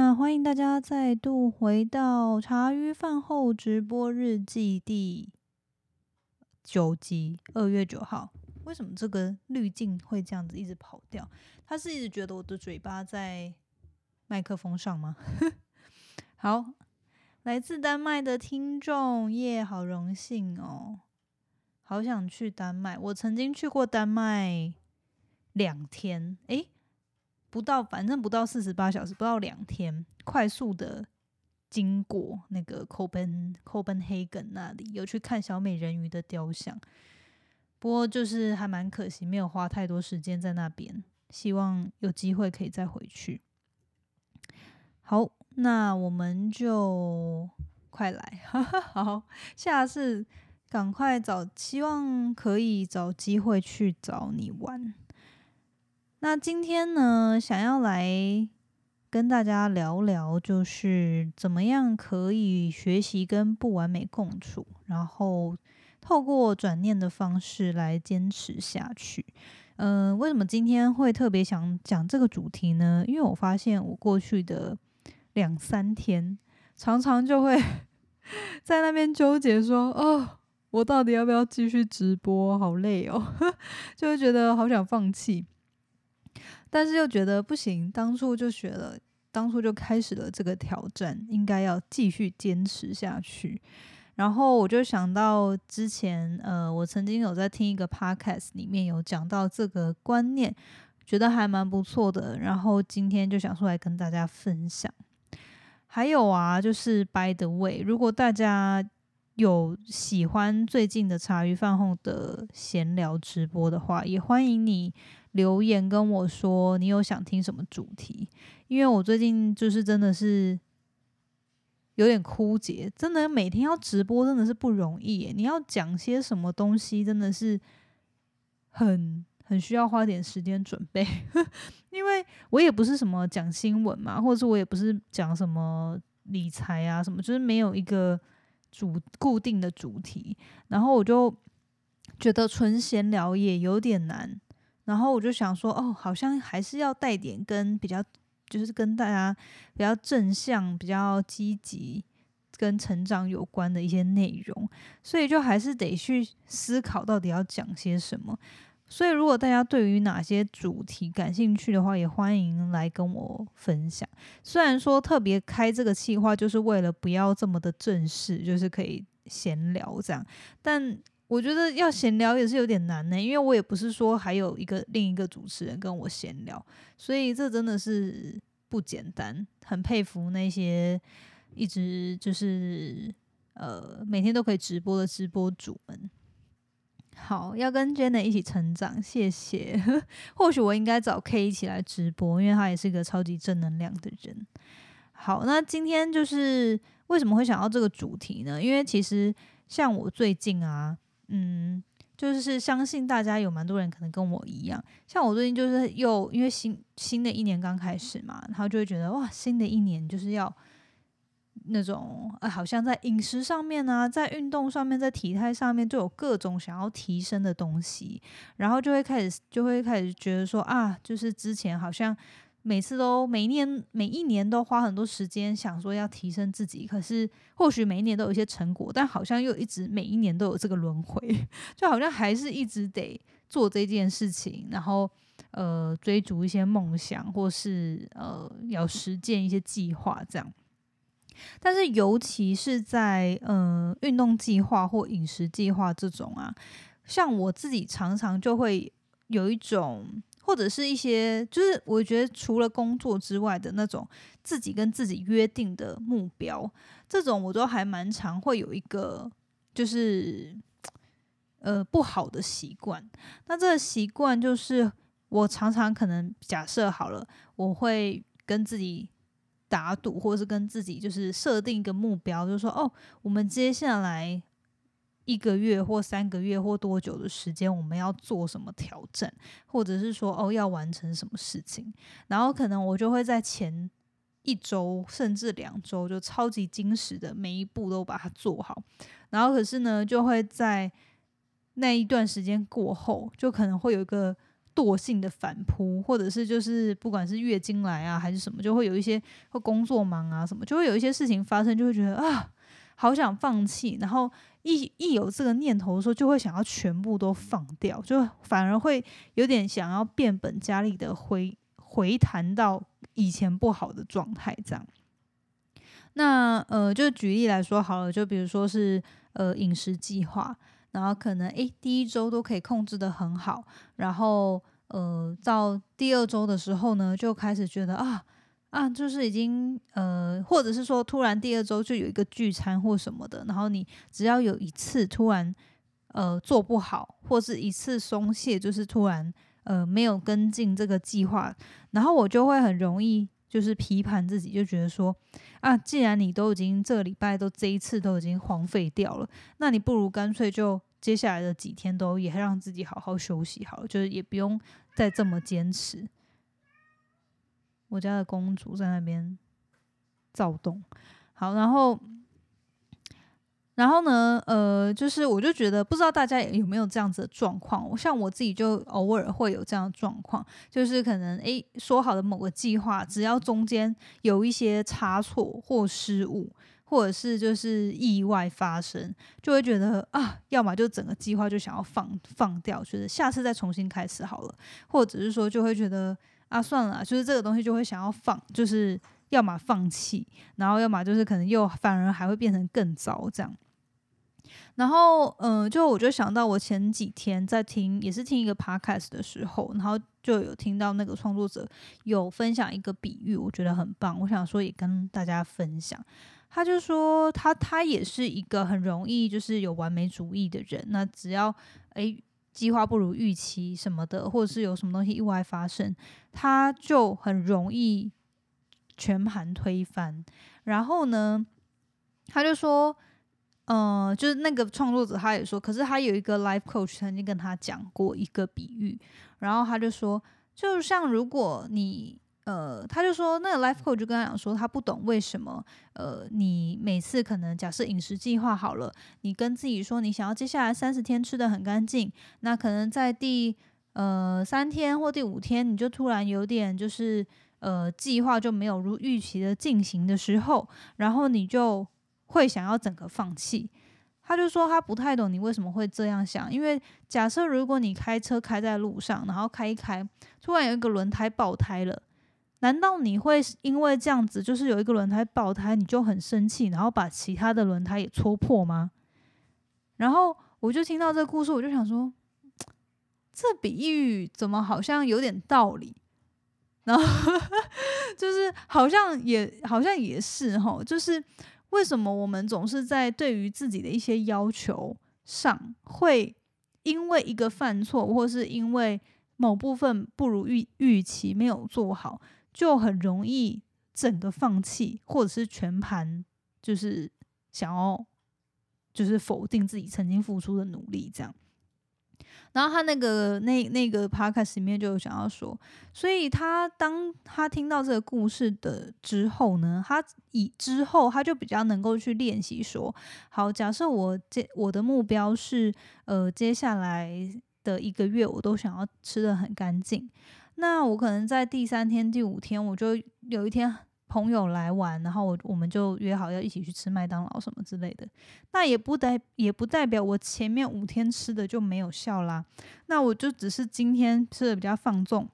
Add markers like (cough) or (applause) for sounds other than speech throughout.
那欢迎大家再度回到茶余饭后直播日记第九集，二月九号。为什么这个滤镜会这样子一直跑掉？他是一直觉得我的嘴巴在麦克风上吗？(laughs) 好，来自丹麦的听众耶，好荣幸哦，好想去丹麦。我曾经去过丹麦两天，诶，不到，反正不到四十八小时，不到两天，快速的经过那个 Copen Copenhagen 那里，有去看小美人鱼的雕像。不过就是还蛮可惜，没有花太多时间在那边。希望有机会可以再回去。好，那我们就快来，(laughs) 好，下次赶快找，希望可以找机会去找你玩。那今天呢，想要来跟大家聊聊，就是怎么样可以学习跟不完美共处，然后。透过转念的方式来坚持下去。嗯，为什么今天会特别想讲这个主题呢？因为我发现我过去的两三天，常常就会 (laughs) 在那边纠结，说：“哦，我到底要不要继续直播？好累哦！” (laughs) 就会觉得好想放弃，但是又觉得不行。当初就学了，当初就开始了这个挑战，应该要继续坚持下去。然后我就想到之前，呃，我曾经有在听一个 podcast 里面有讲到这个观念，觉得还蛮不错的。然后今天就想出来跟大家分享。还有啊，就是 by the way，如果大家有喜欢最近的茶余饭后的闲聊直播的话，也欢迎你留言跟我说你有想听什么主题，因为我最近就是真的是。有点枯竭，真的每天要直播真的是不容易。你要讲些什么东西，真的是很很需要花点时间准备。(laughs) 因为我也不是什么讲新闻嘛，或者是我也不是讲什么理财啊什么，就是没有一个主固定的主题。然后我就觉得纯闲聊也有点难。然后我就想说，哦，好像还是要带点跟比较。就是跟大家比较正向、比较积极、跟成长有关的一些内容，所以就还是得去思考到底要讲些什么。所以，如果大家对于哪些主题感兴趣的话，也欢迎来跟我分享。虽然说特别开这个计划，就是为了不要这么的正式，就是可以闲聊这样，但。我觉得要闲聊也是有点难呢，因为我也不是说还有一个另一个主持人跟我闲聊，所以这真的是不简单。很佩服那些一直就是呃每天都可以直播的直播主们。好，要跟 Jenna 一起成长，谢谢。(laughs) 或许我应该找 K 一起来直播，因为他也是一个超级正能量的人。好，那今天就是为什么会想到这个主题呢？因为其实像我最近啊。嗯，就是相信大家有蛮多人可能跟我一样，像我最近就是又因为新新的一年刚开始嘛，然后就会觉得哇，新的一年就是要那种呃，好像在饮食上面啊，在运动上面，在体态上面就有各种想要提升的东西，然后就会开始就会开始觉得说啊，就是之前好像。每次都每一年每一年都花很多时间想说要提升自己，可是或许每一年都有一些成果，但好像又一直每一年都有这个轮回，(laughs) 就好像还是一直得做这件事情，然后呃追逐一些梦想，或是呃要实践一些计划这样。但是尤其是在呃运动计划或饮食计划这种啊，像我自己常常就会有一种。或者是一些，就是我觉得除了工作之外的那种自己跟自己约定的目标，这种我都还蛮常会有一个，就是呃不好的习惯。那这个习惯就是我常常可能假设好了，我会跟自己打赌，或是跟自己就是设定一个目标，就是说哦，我们接下来。一个月或三个月或多久的时间，我们要做什么挑战，或者是说哦要完成什么事情，然后可能我就会在前一周甚至两周就超级精实的每一步都把它做好，然后可是呢就会在那一段时间过后，就可能会有一个惰性的反扑，或者是就是不管是月经来啊还是什么，就会有一些会工作忙啊什么，就会有一些事情发生，就会觉得啊，好想放弃，然后一一有这个念头的时候，就会想要全部都放掉，就反而会有点想要变本加厉的回回弹到以前不好的状态，这样。那呃，就举例来说好了，就比如说是呃饮食计划。然后可能诶，第一周都可以控制的很好，然后呃，到第二周的时候呢，就开始觉得啊啊，就是已经呃，或者是说突然第二周就有一个聚餐或什么的，然后你只要有一次突然呃做不好，或是一次松懈，就是突然呃没有跟进这个计划，然后我就会很容易就是批判自己，就觉得说啊，既然你都已经这个礼拜都这一次都已经荒废掉了，那你不如干脆就。接下来的几天都也让自己好好休息好，就是也不用再这么坚持。我家的公主在那边躁动，好，然后，然后呢，呃，就是我就觉得不知道大家有没有这样子的状况，我像我自己就偶尔会有这样的状况，就是可能诶说好的某个计划，只要中间有一些差错或失误。或者是就是意外发生，就会觉得啊，要么就整个计划就想要放放掉，觉得下次再重新开始好了；或者是说就会觉得啊，算了，就是这个东西就会想要放，就是要么放弃，然后要么就是可能又反而还会变成更糟这样。然后嗯，就我就想到我前几天在听，也是听一个 podcast 的时候，然后就有听到那个创作者有分享一个比喻，我觉得很棒，我想说也跟大家分享。他就说，他他也是一个很容易就是有完美主义的人。那只要诶计划不如预期什么的，或者是有什么东西意外发生，他就很容易全盘推翻。然后呢，他就说，嗯，就是那个创作者他也说，可是他有一个 life coach 曾经跟他讲过一个比喻，然后他就说，就像如果你。呃，他就说，那个 life coach 就跟他讲说，他不懂为什么，呃，你每次可能假设饮食计划好了，你跟自己说你想要接下来三十天吃的很干净，那可能在第呃三天或第五天，你就突然有点就是呃计划就没有如预期的进行的时候，然后你就会想要整个放弃。他就说他不太懂你为什么会这样想，因为假设如果你开车开在路上，然后开一开，突然有一个轮胎爆胎了。难道你会因为这样子，就是有一个轮胎爆胎，你就很生气，然后把其他的轮胎也戳破吗？然后我就听到这个故事，我就想说，(tsk) 这比喻怎么好像有点道理？然后 (laughs) 就是好像也好像也是哈，就是为什么我们总是在对于自己的一些要求上，会因为一个犯错，或是因为某部分不如预预期没有做好。就很容易整个放弃，或者是全盘就是想要就是否定自己曾经付出的努力，这样。然后他那个那那个 podcast 里面就有想要说，所以他当他听到这个故事的之后呢，他以之后他就比较能够去练习说，好，假设我接我的目标是呃接下来的一个月我都想要吃的很干净。那我可能在第三天、第五天，我就有一天朋友来玩，然后我我们就约好要一起去吃麦当劳什么之类的。那也不代也不代表我前面五天吃的就没有效啦。那我就只是今天吃的比较放纵，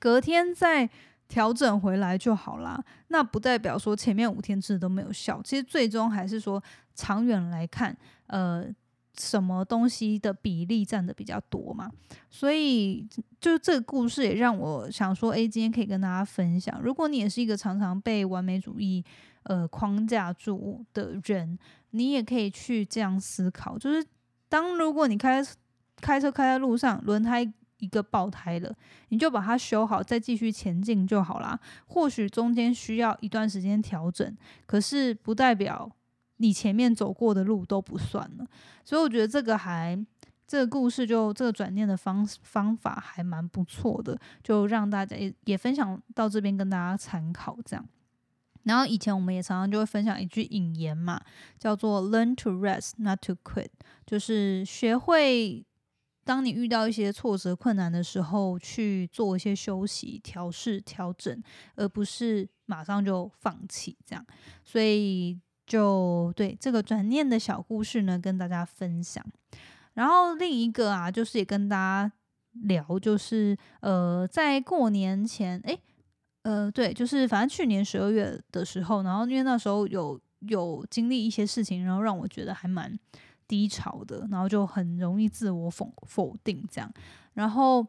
隔天再调整回来就好啦。那不代表说前面五天吃的都没有效。其实最终还是说长远来看，呃。什么东西的比例占的比较多嘛？所以就这个故事也让我想说，诶，今天可以跟大家分享。如果你也是一个常常被完美主义呃框架住的人，你也可以去这样思考：就是当如果你开开车开在路上，轮胎一个爆胎了，你就把它修好，再继续前进就好啦。或许中间需要一段时间调整，可是不代表。你前面走过的路都不算了，所以我觉得这个还这个故事就这个转念的方方法还蛮不错的，就让大家也也分享到这边跟大家参考这样。然后以前我们也常常就会分享一句引言嘛，叫做 “Learn to rest, not to quit”，就是学会当你遇到一些挫折、困难的时候，去做一些休息、调试、调整，而不是马上就放弃这样。所以，就对这个转念的小故事呢，跟大家分享。然后另一个啊，就是也跟大家聊，就是呃，在过年前，诶，呃，对，就是反正去年十二月的时候，然后因为那时候有有经历一些事情，然后让我觉得还蛮。低潮的，然后就很容易自我否否定这样。然后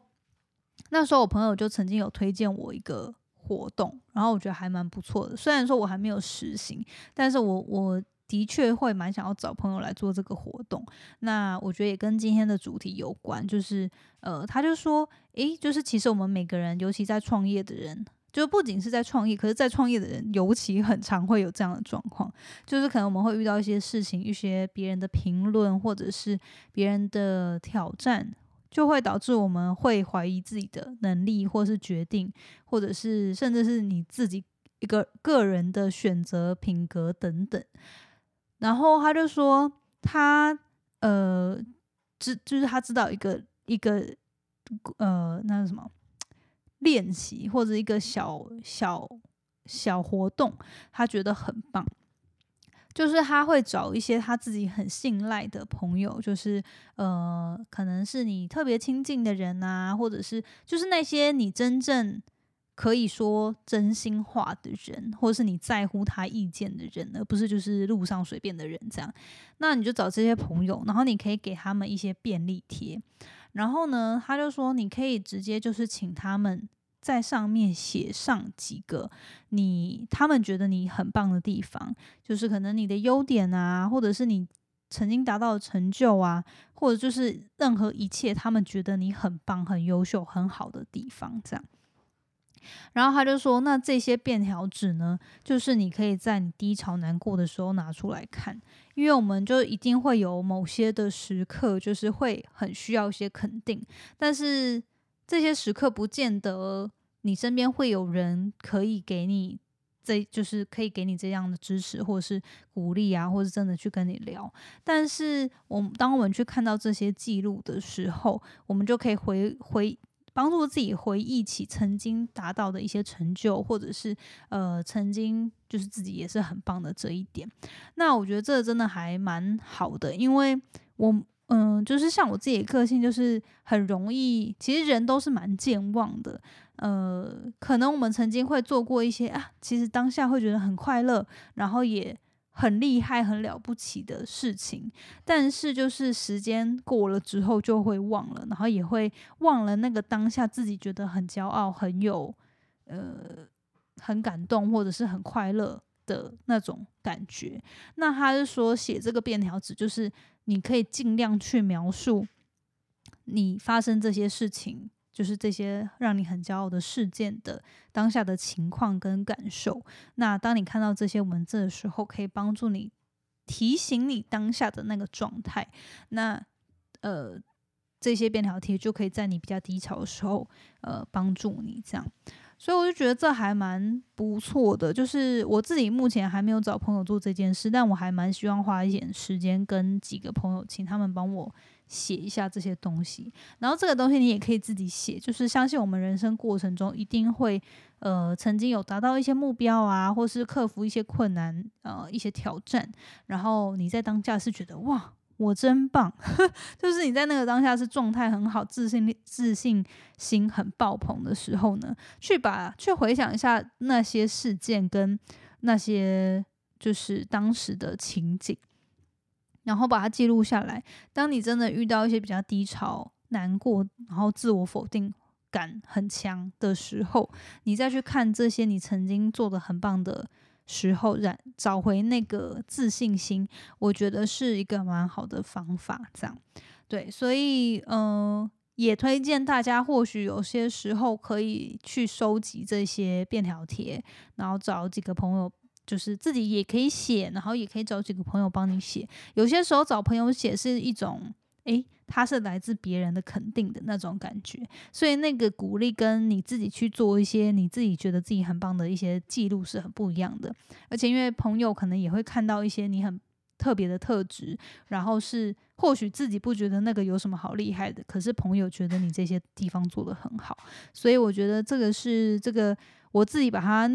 那时候我朋友就曾经有推荐我一个活动，然后我觉得还蛮不错的。虽然说我还没有实行，但是我我的确会蛮想要找朋友来做这个活动。那我觉得也跟今天的主题有关，就是呃，他就说，诶，就是其实我们每个人，尤其在创业的人。就不仅是在创业，可是，在创业的人尤其很常会有这样的状况，就是可能我们会遇到一些事情，一些别人的评论，或者是别人的挑战，就会导致我们会怀疑自己的能力，或是决定，或者是甚至是你自己一个个人的选择、品格等等。然后他就说，他呃知就是他知道一个一个呃那是什么？练习或者一个小小小活动，他觉得很棒，就是他会找一些他自己很信赖的朋友，就是呃，可能是你特别亲近的人啊，或者是就是那些你真正可以说真心话的人，或者是你在乎他意见的人，而不是就是路上随便的人这样。那你就找这些朋友，然后你可以给他们一些便利贴。然后呢，他就说你可以直接就是请他们在上面写上几个你他们觉得你很棒的地方，就是可能你的优点啊，或者是你曾经达到的成就啊，或者就是任何一切他们觉得你很棒、很优秀、很好的地方，这样。然后他就说：“那这些便条纸呢，就是你可以在你低潮难过的时候拿出来看，因为我们就一定会有某些的时刻，就是会很需要一些肯定。但是这些时刻不见得你身边会有人可以给你，这就是可以给你这样的支持，或者是鼓励啊，或者真的去跟你聊。但是我们当我们去看到这些记录的时候，我们就可以回回。”帮助自己回忆起曾经达到的一些成就，或者是呃曾经就是自己也是很棒的这一点。那我觉得这真的还蛮好的，因为我嗯，就是像我自己的个性，就是很容易，其实人都是蛮健忘的。呃，可能我们曾经会做过一些啊，其实当下会觉得很快乐，然后也。很厉害、很了不起的事情，但是就是时间过了之后就会忘了，然后也会忘了那个当下自己觉得很骄傲、很有呃很感动或者是很快乐的那种感觉。那他是说写这个便条纸，就是你可以尽量去描述你发生这些事情。就是这些让你很骄傲的事件的当下的情况跟感受。那当你看到这些文字的时候，可以帮助你提醒你当下的那个状态。那呃，这些便条贴就可以在你比较低潮的时候，呃，帮助你这样。所以我就觉得这还蛮不错的。就是我自己目前还没有找朋友做这件事，但我还蛮希望花一点时间跟几个朋友，请他们帮我。写一下这些东西，然后这个东西你也可以自己写，就是相信我们人生过程中一定会，呃，曾经有达到一些目标啊，或是克服一些困难，呃，一些挑战，然后你在当下是觉得哇，我真棒，(laughs) 就是你在那个当下是状态很好，自信、自信心很爆棚的时候呢，去把去回想一下那些事件跟那些就是当时的情景。然后把它记录下来。当你真的遇到一些比较低潮、难过，然后自我否定感很强的时候，你再去看这些你曾经做的很棒的时候，然找回那个自信心，我觉得是一个蛮好的方法。这样，对，所以嗯，也推荐大家，或许有些时候可以去收集这些便条贴，然后找几个朋友。就是自己也可以写，然后也可以找几个朋友帮你写。有些时候找朋友写是一种，诶，他是来自别人的肯定的那种感觉。所以那个鼓励跟你自己去做一些你自己觉得自己很棒的一些记录是很不一样的。而且因为朋友可能也会看到一些你很特别的特质，然后是或许自己不觉得那个有什么好厉害的，可是朋友觉得你这些地方做得很好，所以我觉得这个是这个我自己把它。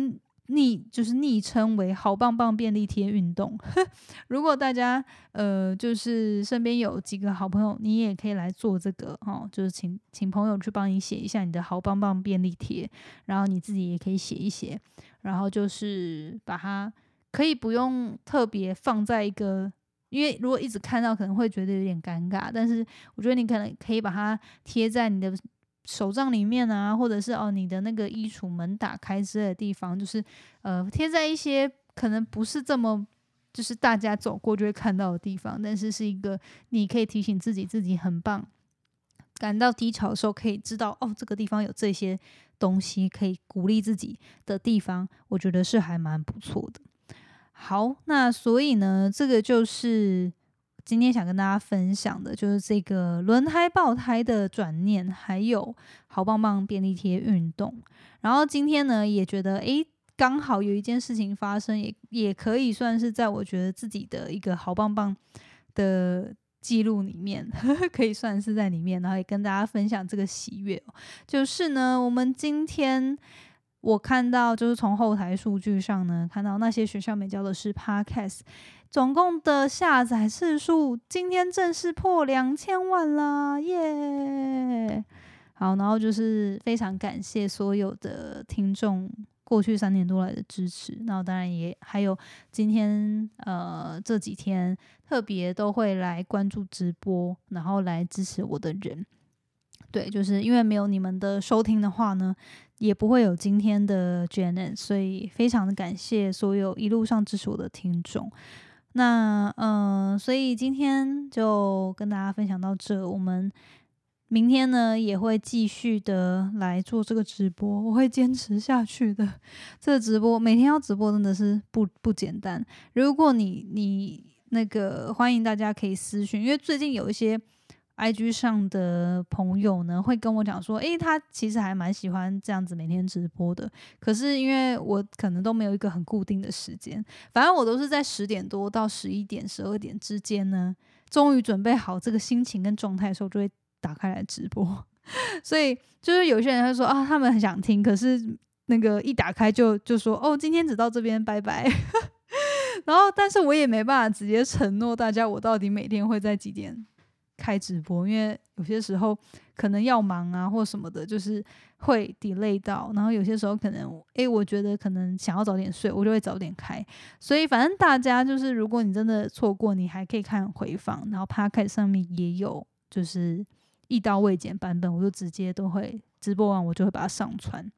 昵就是昵称为“好棒棒便利贴运动”。(laughs) 如果大家呃就是身边有几个好朋友，你也可以来做这个哦，就是请请朋友去帮你写一下你的好棒棒便利贴，然后你自己也可以写一写，然后就是把它可以不用特别放在一个，因为如果一直看到可能会觉得有点尴尬，但是我觉得你可能可以把它贴在你的。手账里面啊，或者是哦，你的那个衣橱门打开之类的地方，就是呃贴在一些可能不是这么就是大家走过就会看到的地方，但是是一个你可以提醒自己自己很棒，感到低潮的时候可以知道哦这个地方有这些东西可以鼓励自己的地方，我觉得是还蛮不错的。好，那所以呢，这个就是。今天想跟大家分享的就是这个轮胎爆胎的转念，还有好棒棒便利贴运动。然后今天呢，也觉得诶，刚好有一件事情发生，也也可以算是在我觉得自己的一个好棒棒的记录里面，(laughs) 可以算是在里面，然后也跟大家分享这个喜悦。就是呢，我们今天。我看到就是从后台数据上呢，看到那些学校没教的是 Podcast，总共的下载次数今天正式破两千万啦，耶！好，然后就是非常感谢所有的听众过去三年多来的支持，然后当然也还有今天呃这几天特别都会来关注直播，然后来支持我的人。对，就是因为没有你们的收听的话呢，也不会有今天的 Janet，所以非常的感谢所有一路上支持我的听众。那嗯，所以今天就跟大家分享到这，我们明天呢也会继续的来做这个直播，我会坚持下去的。这个直播每天要直播真的是不不简单。如果你你那个欢迎大家可以私讯，因为最近有一些。I G 上的朋友呢，会跟我讲说，诶，他其实还蛮喜欢这样子每天直播的。可是因为我可能都没有一个很固定的时间，反正我都是在十点多到十一点、十二点之间呢，终于准备好这个心情跟状态的时候，就会打开来直播。(laughs) 所以就是有些人会说啊，他们很想听，可是那个一打开就就说，哦，今天只到这边，拜拜。(laughs) 然后，但是我也没办法直接承诺大家，我到底每天会在几点。开直播，因为有些时候可能要忙啊，或什么的，就是会 delay 到。然后有些时候可能，诶，我觉得可能想要早点睡，我就会早点开。所以反正大家就是，如果你真的错过，你还可以看回放。然后 Park 上面也有，就是一刀未剪版本，我就直接都会直播完，我就会把它上传。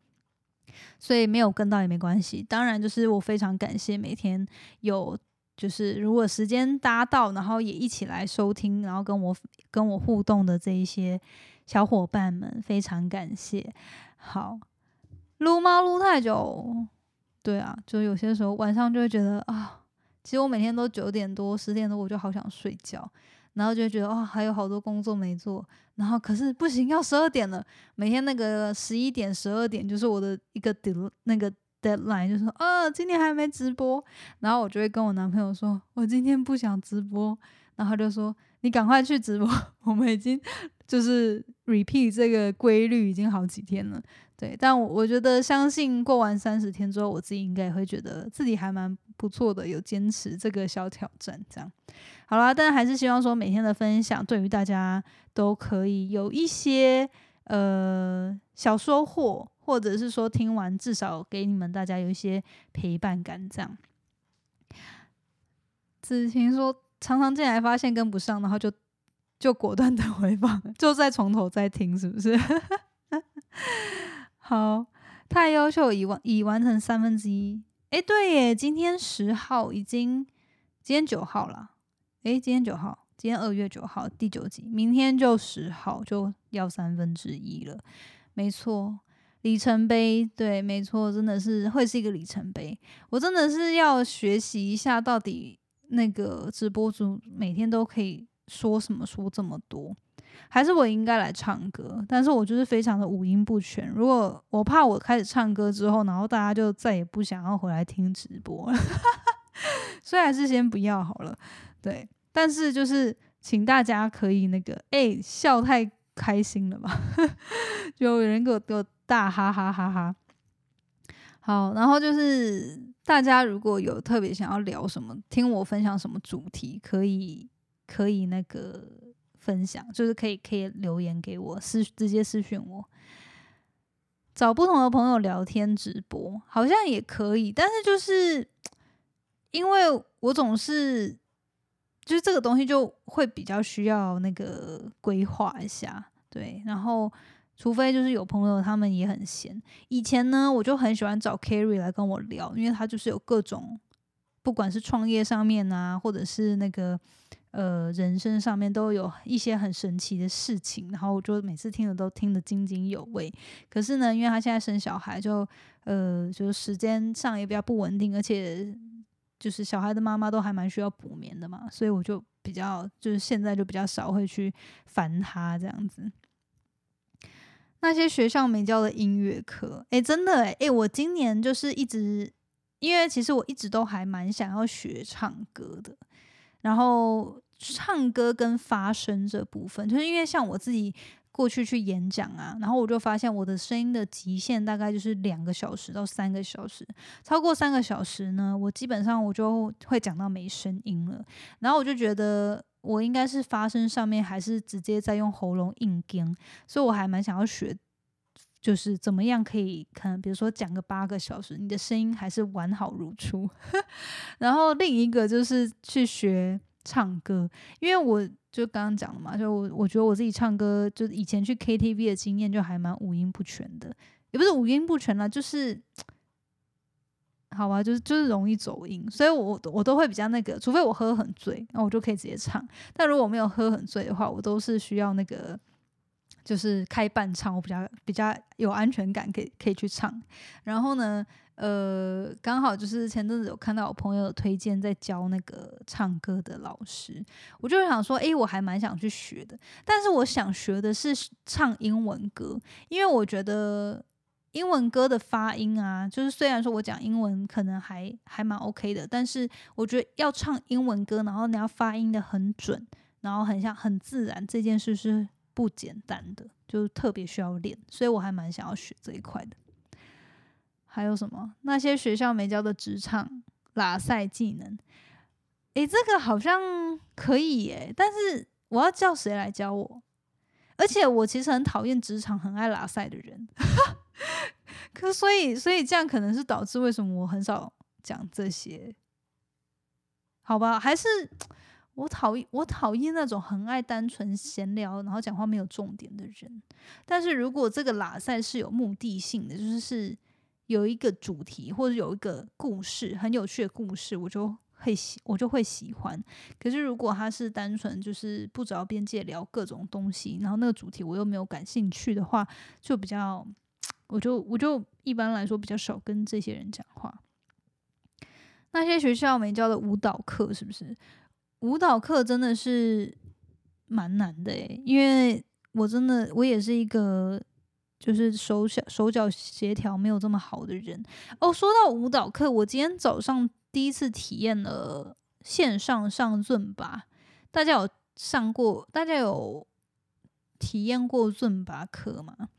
所以没有跟到也没关系。当然，就是我非常感谢每天有。就是如果时间搭到，然后也一起来收听，然后跟我跟我互动的这一些小伙伴们，非常感谢。好，撸猫撸太久，对啊，就有些时候晚上就会觉得啊，其实我每天都九点多、十点多，我就好想睡觉，然后就觉得啊，还有好多工作没做，然后可是不行，要十二点了，每天那个十一点、十二点就是我的一个顶那个。Deadline 就说啊，今天还没直播，然后我就会跟我男朋友说，我今天不想直播，然后他就说你赶快去直播，我们已经就是 repeat 这个规律已经好几天了，对，但我我觉得相信过完三十天之后，我自己应该也会觉得自己还蛮不错的，有坚持这个小挑战，这样。好啦，但还是希望说每天的分享对于大家都可以有一些呃小收获。或者是说听完至少给你们大家有一些陪伴感，这样。子晴说常常进来发现跟不上，然后就就果断的 (laughs) 回放，就再从头再听，是不是？(laughs) 好，太优秀，已完已完成三分之一。哎，对耶，今天十号已经，今天九号了。哎，今天九号，今天二月九号第九集，明天就十号就要三分之一了，没错。里程碑，对，没错，真的是会是一个里程碑。我真的是要学习一下，到底那个直播主每天都可以说什么说这么多，还是我应该来唱歌？但是我就是非常的五音不全。如果我怕我开始唱歌之后，然后大家就再也不想要回来听直播了，(laughs) 所以还是先不要好了。对，但是就是请大家可以那个，哎，笑太开心了吧？(laughs) 就有人给我给我大哈哈哈哈。好，然后就是大家如果有特别想要聊什么，听我分享什么主题，可以可以那个分享，就是可以可以留言给我私直接私讯我。找不同的朋友聊天直播好像也可以，但是就是因为我总是就是这个东西就会比较需要那个规划一下，对，然后除非就是有朋友他们也很闲，以前呢我就很喜欢找 Carry 来跟我聊，因为他就是有各种不管是创业上面啊，或者是那个。呃，人生上面都有一些很神奇的事情，然后我就每次听的都听得津津有味。可是呢，因为他现在生小孩，就呃，就是时间上也比较不稳定，而且就是小孩的妈妈都还蛮需要补眠的嘛，所以我就比较就是现在就比较少会去烦他这样子。那些学校没教的音乐课，诶，真的诶，诶，我今年就是一直，因为其实我一直都还蛮想要学唱歌的，然后。唱歌跟发声这部分，就是因为像我自己过去去演讲啊，然后我就发现我的声音的极限大概就是两个小时到三个小时，超过三个小时呢，我基本上我就会讲到没声音了。然后我就觉得我应该是发声上面还是直接在用喉咙硬跟，所以我还蛮想要学，就是怎么样可以可能比如说讲个八个小时，你的声音还是完好如初。(laughs) 然后另一个就是去学。唱歌，因为我就刚刚讲了嘛，就我我觉得我自己唱歌，就以前去 KTV 的经验就还蛮五音不全的，也不是五音不全啦，就是好吧，就是就是容易走音，所以我我都会比较那个，除非我喝很醉，那我就可以直接唱，但如果没有喝很醉的话，我都是需要那个。就是开伴唱，我比较比较有安全感，可以可以去唱。然后呢，呃，刚好就是前阵子有看到我朋友推荐在教那个唱歌的老师，我就想说，诶，我还蛮想去学的。但是我想学的是唱英文歌，因为我觉得英文歌的发音啊，就是虽然说我讲英文可能还还蛮 OK 的，但是我觉得要唱英文歌，然后你要发音的很准，然后很像很自然，这件事是。不简单的，就特别需要练，所以我还蛮想要学这一块的。还有什么？那些学校没教的职场拉赛技能？诶，这个好像可以耶，但是我要叫谁来教我？而且我其实很讨厌职场很爱拉赛的人。(laughs) 可所以，所以这样可能是导致为什么我很少讲这些？好吧，还是。我讨厌我讨厌那种很爱单纯闲聊，然后讲话没有重点的人。但是如果这个拉赛是有目的性的，就是是有一个主题或者有一个故事很有趣的故事，我就会喜我就会喜欢。可是如果他是单纯就是不着边界聊各种东西，然后那个主题我又没有感兴趣的话，就比较我就我就一般来说比较少跟这些人讲话。那些学校没教的舞蹈课是不是？舞蹈课真的是蛮难的诶，因为我真的我也是一个就是手脚手脚协调没有这么好的人哦。说到舞蹈课，我今天早上第一次体验了线上上尊吧，大家有上过？大家有体验过尊吧课吗？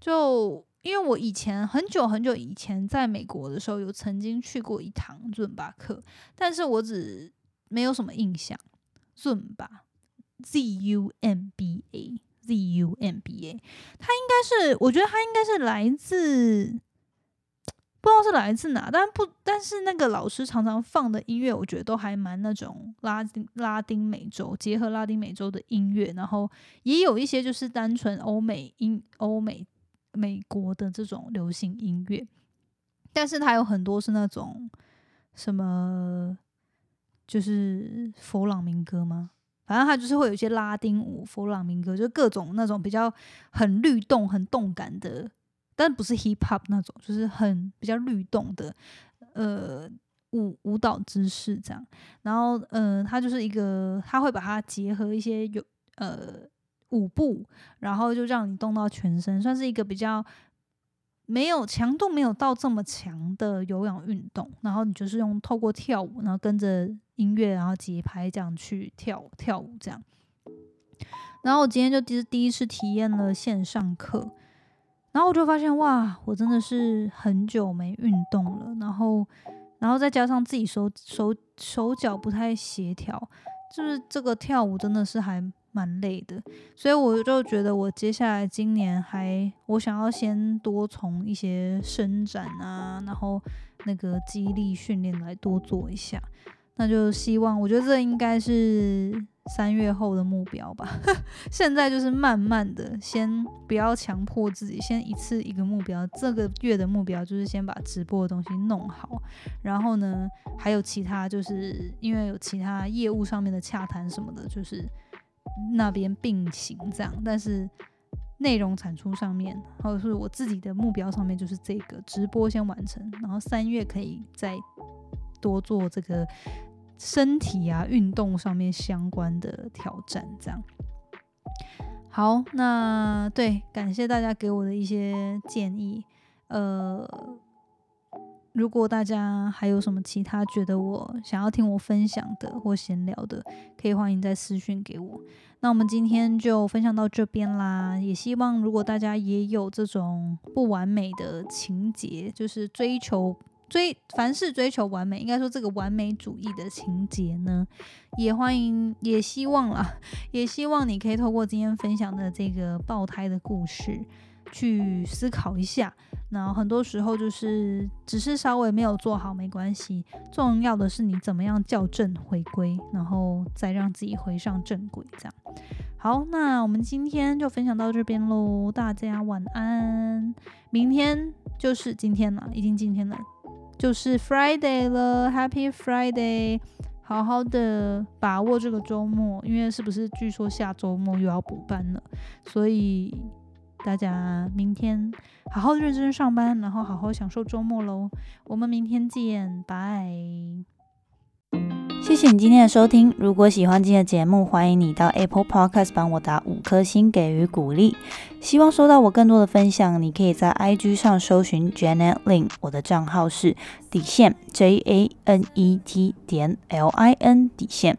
就因为我以前很久很久以前在美国的时候，有曾经去过一堂尊吧课，但是我只。没有什么印象，Zumba，Z U M B Zumba，他应该是，我觉得他应该是来自，不知道是来自哪，但不，但是那个老师常常放的音乐，我觉得都还蛮那种拉丁拉丁美洲，结合拉丁美洲的音乐，然后也有一些就是单纯欧美音欧美美国的这种流行音乐，但是它有很多是那种什么。就是佛朗明哥吗？反正他就是会有一些拉丁舞、佛朗明哥，就各种那种比较很律动、很动感的，但不是 hip hop 那种，就是很比较律动的呃舞舞蹈姿势这样。然后呃，他就是一个，他会把它结合一些有呃舞步，然后就让你动到全身，算是一个比较没有强度没有到这么强的有氧运动，然后你就是用透过跳舞，然后跟着音乐，然后节拍这样去跳跳舞这样。然后我今天就第第一次体验了线上课，然后我就发现哇，我真的是很久没运动了，然后然后再加上自己手手手脚不太协调，就是这个跳舞真的是还。蛮累的，所以我就觉得我接下来今年还我想要先多从一些伸展啊，然后那个肌力训练来多做一下。那就希望，我觉得这应该是三月后的目标吧。(laughs) 现在就是慢慢的，先不要强迫自己，先一次一个目标。这个月的目标就是先把直播的东西弄好，然后呢，还有其他，就是因为有其他业务上面的洽谈什么的，就是。那边并行这样，但是内容产出上面，或者是我自己的目标上面，就是这个直播先完成，然后三月可以再多做这个身体啊运动上面相关的挑战，这样。好，那对，感谢大家给我的一些建议，呃。如果大家还有什么其他觉得我想要听我分享的或闲聊的，可以欢迎在私讯给我。那我们今天就分享到这边啦。也希望如果大家也有这种不完美的情节，就是追求追凡事追求完美，应该说这个完美主义的情节呢，也欢迎也希望啦，(laughs) 也希望你可以透过今天分享的这个爆胎的故事。去思考一下，然后很多时候就是只是稍微没有做好没关系，重要的是你怎么样校正回归，然后再让自己回上正轨。这样好，那我们今天就分享到这边喽，大家晚安。明天就是今天了，已经今天了，就是 Friday 了，Happy Friday！好好的把握这个周末，因为是不是据说下周末又要补班了，所以。大家明天好好认真上班，然后好好享受周末喽。我们明天见，拜。谢谢你今天的收听。如果喜欢今天的节目，欢迎你到 Apple Podcast 帮我打五颗星给予鼓励。希望收到我更多的分享，你可以在 IG 上搜寻 Janet Lin，我的账号是底线 J A N E T 点 L I N 底线。